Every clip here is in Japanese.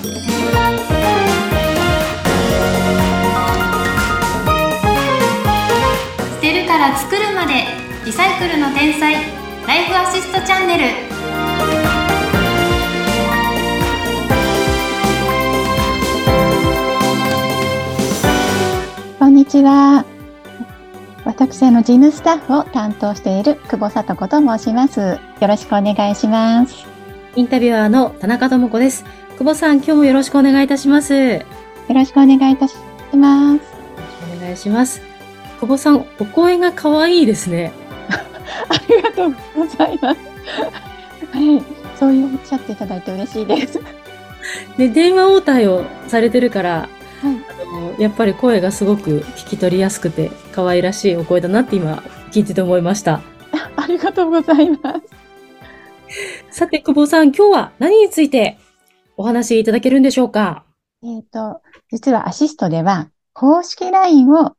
捨てるから作るまでリサイクルの天才ライフアシストチャンネルこんにちは。私、あの、事務スタッフを担当している久保聡子と申します。よろしくお願いします。インタビュアーの田中智子です。久保さん、今日もよろしくお願いいたします。よよろしくお願いいたします。お願いします。久保さん、お声が可愛いですね。ありがとうございます。はい。そういうおっしゃっていただいて嬉しいです。で、電話応対をされてるから、はい。あのやっぱり声がすごく聞き取りやすくて、可愛らしいお声だなって今、聞いてて思いました。ありがとうございます。さて、久保さん、今日は何についてお話しいただけるんでしょうか？えっ、と、実はアシストでは公式 LINE を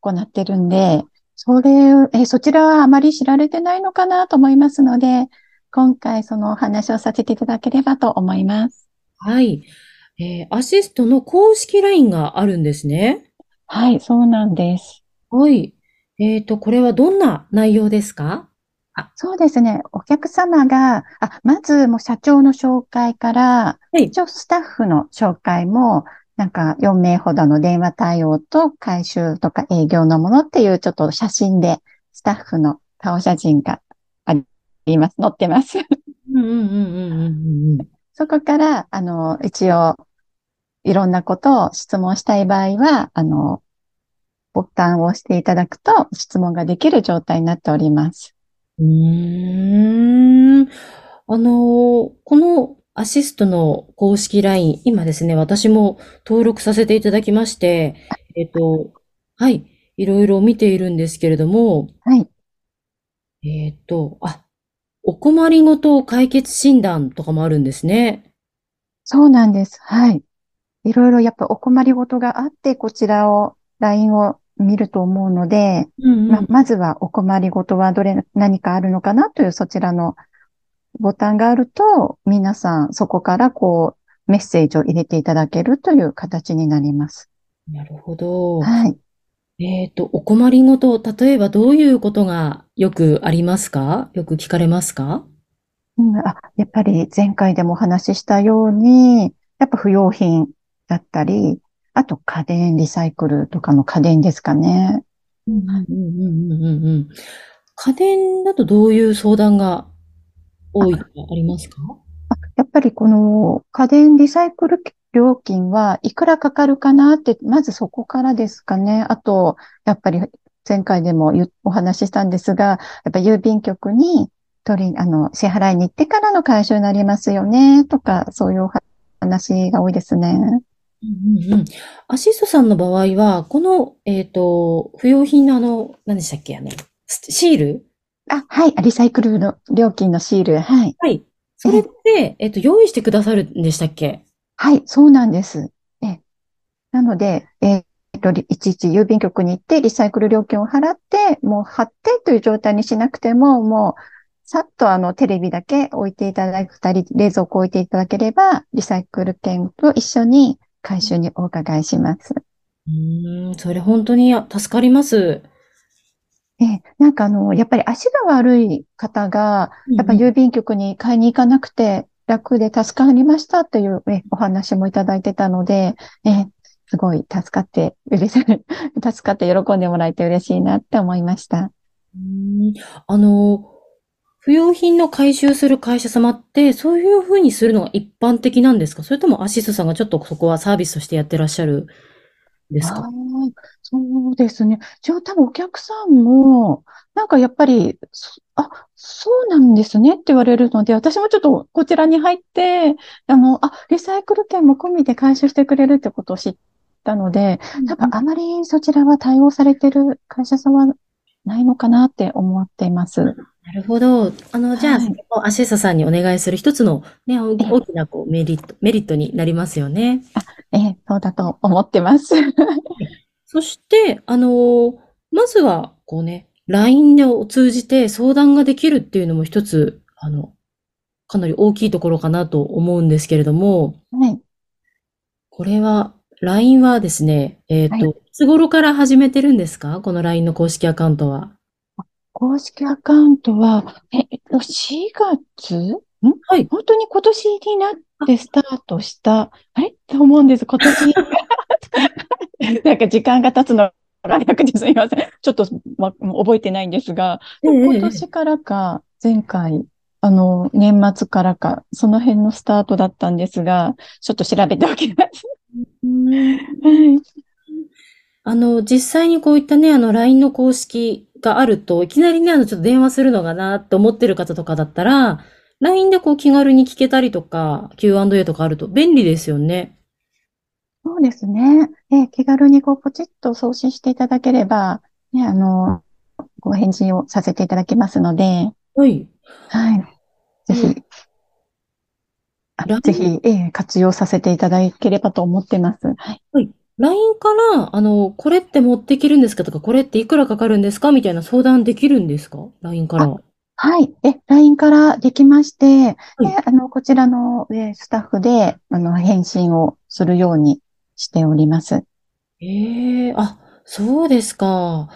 行ってるんで、それを、え、そちらはあまり知られてないのかなと思いますので、今回そのお話をさせていただければと思います。はい。えーアシストの公式 LINE があるんですね。はい、そうなんです。はい。えっと、これはどんな内容ですか？そうですね。お客様が、あ、まずもう社長の紹介から、はい。一応スタッフの紹介も、なんか4名ほどの電話対応と回収とか営業のものっていうちょっと写真でスタッフの顔写真があります。載ってます。うんうんうんうんうんうん。そこから、あの、一応、いろんなことを質問したい場合は、あの、ボタンを押していただくと質問ができる状態になっております。うーん。あの、このアシストの公式 LINE、今ですね、私も登録させていただきまして、えっと、はい、いろいろ見ているんですけれども、はい。えっと、あ、お困りごと解決診断とかもあるんですね。そうなんです。はい。いろいろやっぱお困りごとがあって、こちらを、LINE を見ると思うので、うんま、まずはお困りごとはどれ、何かあるのかなというそちらのボタンがあると、皆さんそこからこう、メッセージを入れていただけるという形になります。なるほど。はい。えっと、お困りごと、例えばどういうことがよくありますか？よく聞かれますか？うん、あ、やっぱり前回でもお話ししたように、やっぱ不用品だったり、あと家電リサイクルとかの家電ですかね。うんうんうんうんうんうん。家電だとどういう相談が多いとかありますか？やっぱりこの家電リサイクル料金はいくらかかるかなって、まずそこからですかね。あと、やっぱり前回でもお話ししたんですが、やっぱ郵便局に取り、あの、支払いに行ってからの回収になりますよね、とか、そういうお話が多いですね。うんうんうん。アシストさんの場合は、この、えっと、不用品のあの、何でしたっけあの、スシール？あ、はい、リサイクルの料金のシール、はい。はい。それって、えっと、用意してくださるんでしたっけ？はい、そうなんです。え、なので、えっと、りいちいち郵便局に行ってリサイクル料金を払って、もう貼ってという状態にしなくても、もう、さっとあの、テレビだけ置いていただいたり、冷蔵庫置いていただければ、リサイクル券と一緒に回収にお伺いします。うーん、それ本当に助かります。え、なんかあの、やっぱり足が悪い方が、やっぱ郵便局に買いに行かなくて楽で助かりましたというえお話もいただいてたので、え、すごい助かって、嬉しい、助かって喜んでもらえて嬉しいなって思いました。うんあの、不用品の回収する会社様って、そういうふうにするのが一般的なんですか？それともアシストさんがちょっとそこはサービスとしてやってらっしゃるんですか？そうですね。じゃあ多分お客さんも、なんかやっぱり、そあ、そうなんですねって言われるので、私もちょっとこちらに入って、あの、あ、リサイクル券も込みで回収してくれるってことを知ったので、多分あまりそちらは対応されてる会社さんはないのかなって思っています。なるほど。あの、じゃあ、はいアシストさんにお願いする一つのね、大大きなこうメリット、メリットになりますよね。ええ、そうだと思ってます。そして、あの、まずは、こうね、LINE を通じて相談ができるっていうのも一つ、あの、かなり大きいところかなと思うんですけれども、はい。これは、LINE はですね、えっと、はいいつ頃から始めてるんですか？この LINE の公式アカウントは。公式アカウントは、え、えっと4月？ん？はい。本当に今年になってスタートした、あれ？って思うんです、今年。なんか時間が経つのが早くてすみません。ちょっと、ま、覚えてないんですが、でも今年からか、前回、あの、年末からか、その辺のスタートだったんですが、ちょっと調べておきます。う んはい。あの、実際にこういったね、あの、LINE の公式があると、いきなりね、あの、ちょっと電話するのかなって思ってる方とかだったら、LINE でこう気軽に聞けたりとか、Q&A とかあると便利ですよね。そうですね。え、気軽にこう、ポチッと送信していただければ、ね、あの、ご返事をさせていただきますので、はい。はい。ぜひ、ぜひ、ええ、活用させていただければと思ってます。はい。LINE から、あの、これって持っていけるんですかとか、これっていくらかかるんですか？みたいな相談できるんですか ?LINE から。はい。え、LINE からできまして、はいで、あの、こちらの、え、スタッフで、あの、返信をするようにしております。ええあ、そうですか。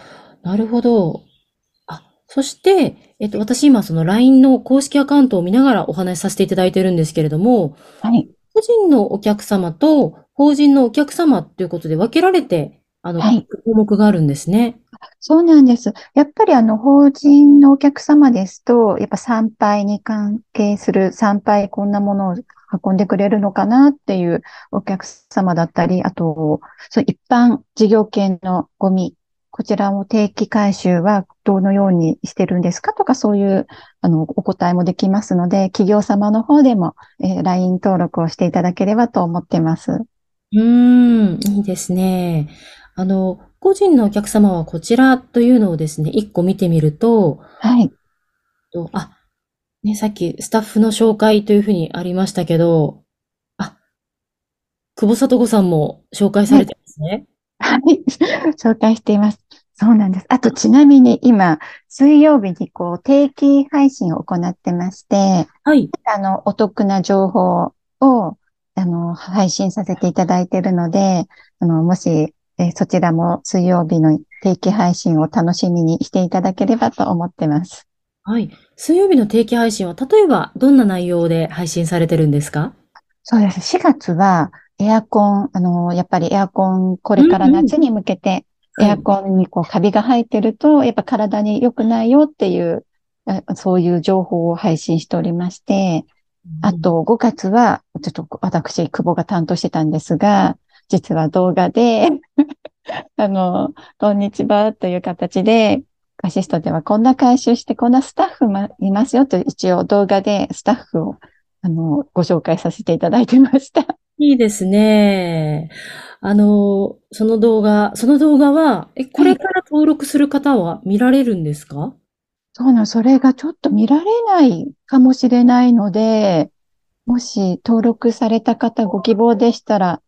なるほど。あ、そして、えっと、私今その LINE の公式アカウントを見ながらお話しさせていただいてるんですけれども、はい。個人のお客様と法人のお客様ということで分けられて、あの、はい項目があるんですね。そうなんです。やっぱりあの、法人のお客様ですと、やっぱ参拝に関係する、参拝こんなものを運んでくれるのかなっていうお客様だったり、あと、そう一般事業系のゴミ、こちらも定期回収はどのようにしてるんですかとか、そういう、あの、お答えもできますので、企業様の方でも、えー LINE 登録をしていただければと思ってます。うーん、いいですね。あの、個人のお客様はこちらというのをですね、一個見てみると、はい。と、あ、ね、さっきスタッフの紹介というふうにありましたけど、あ、久保里子さんも紹介されてますね。はい。紹介しています。そうなんです。あと、ちなみに今、水曜日にこう、定期配信を行ってまして、はい。あの、お得な情報を、あの、配信させていただいているので、あの、もし、えーそちらも水曜日の定期配信を楽しみにしていただければと思ってます。はい。水曜日の定期配信は、例えばどんな内容で配信されてるんですか？そうです。4月は、エアコン、あの、やっぱりエアコン、これから夏に向けて、エアコンにこうカビが入ってると、やっぱ体に良くないよっていう、あそういう情報を配信しておりまして、あ、と5月は、ちょっと私、久保が担当してたんですが、実は動画で、あの、こんにちはという形で、アシストではこんな回収して、こんなスタッフもいますよと一応動画でスタッフを、あの、ご紹介させていただいてました。いいですね。あの、その動画、その動画は、え、これから登録する方は見られるんですか？そうなの、それがちょっと見られないかもしれないので、もし登録された方ご希望でしたら、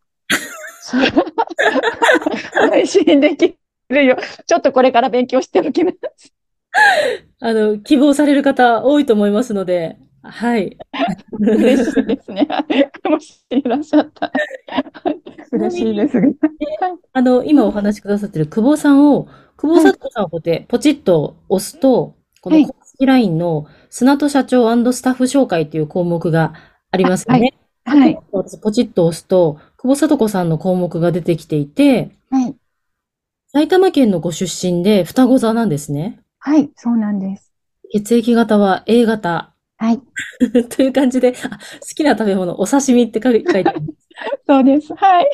配信できるよ。ちょっとこれから勉強しておきます。あの、希望される方多いと思いますので、はい。嬉しいですね。もしいらっしゃったら。嬉しいですが。あの、今お話しくださってる久保さんを、久保里子さんをこうやってポチッと押すと、こはいの公式 LINE の砂戸社長スタッフ紹介という項目がありますよね。はい。私ポチッと押すと、久保里子さんの項目が出てきていて、はい。埼玉県のご出身で双子座なんですね。はい。そうなんです。血液型は A 型はい。という感じで、あ、好きな食べ物、お刺身って書いてある。そうです。はい。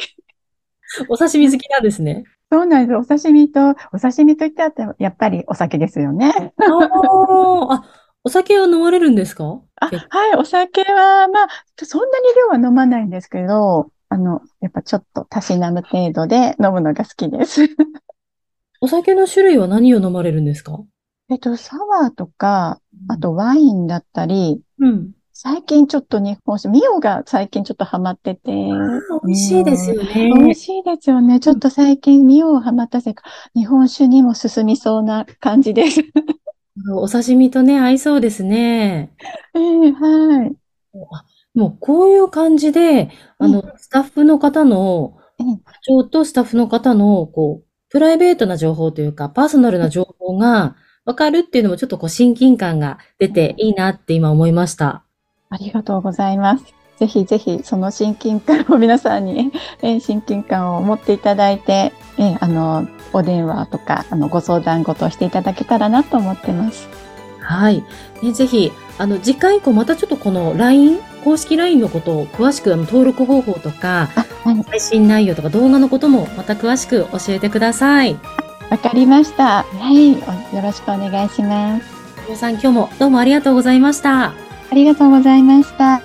お刺身好きなんですね。そうなんです。お刺身と、お刺身といってあったら、やっぱりお酒ですよね。あお酒は飲まれるんですか？あ、結はい、お酒は、まあ、そんなに量は飲まないんですけど、あの、やっぱちょっとたしなむ程度で飲むのが好きです。お酒の種類は何を飲まれるんですか？えっと、サワーとか、あとワインだったり、うん。最近ちょっと日本酒、ミオが最近ちょっとハマってて、美味しいですよね。美味しいですよね。ちょっと最近ミオハマったせいか、日本酒にも進みそうな感じです。お刺身とね、合いそうですね。ええはい。あもうこういう感じで、あの、スタッフの方の、うん課長とスタッフの方の、こう、プライベートな情報というか、パーソナルな情報がわかるっていうのもちょっとこう親近感が出ていいなって今思いました。ありがとうございます。ぜひぜひその親近感を皆さんに、えー親近感を持っていただいて、えーあの、お電話とか、あの、ご相談事をしていただけたらなと思ってます。はい。ね、ぜひ、あの、次回以降またちょっとこの LINE、公式 LINE のことを詳しくあの登録方法とか、あ、はい。配信内容とか動画のこともまた詳しく教えてください。わかりました。はい。およろしくお願いします。皆さん今日もどうもありがとうございました。ありがとうございました。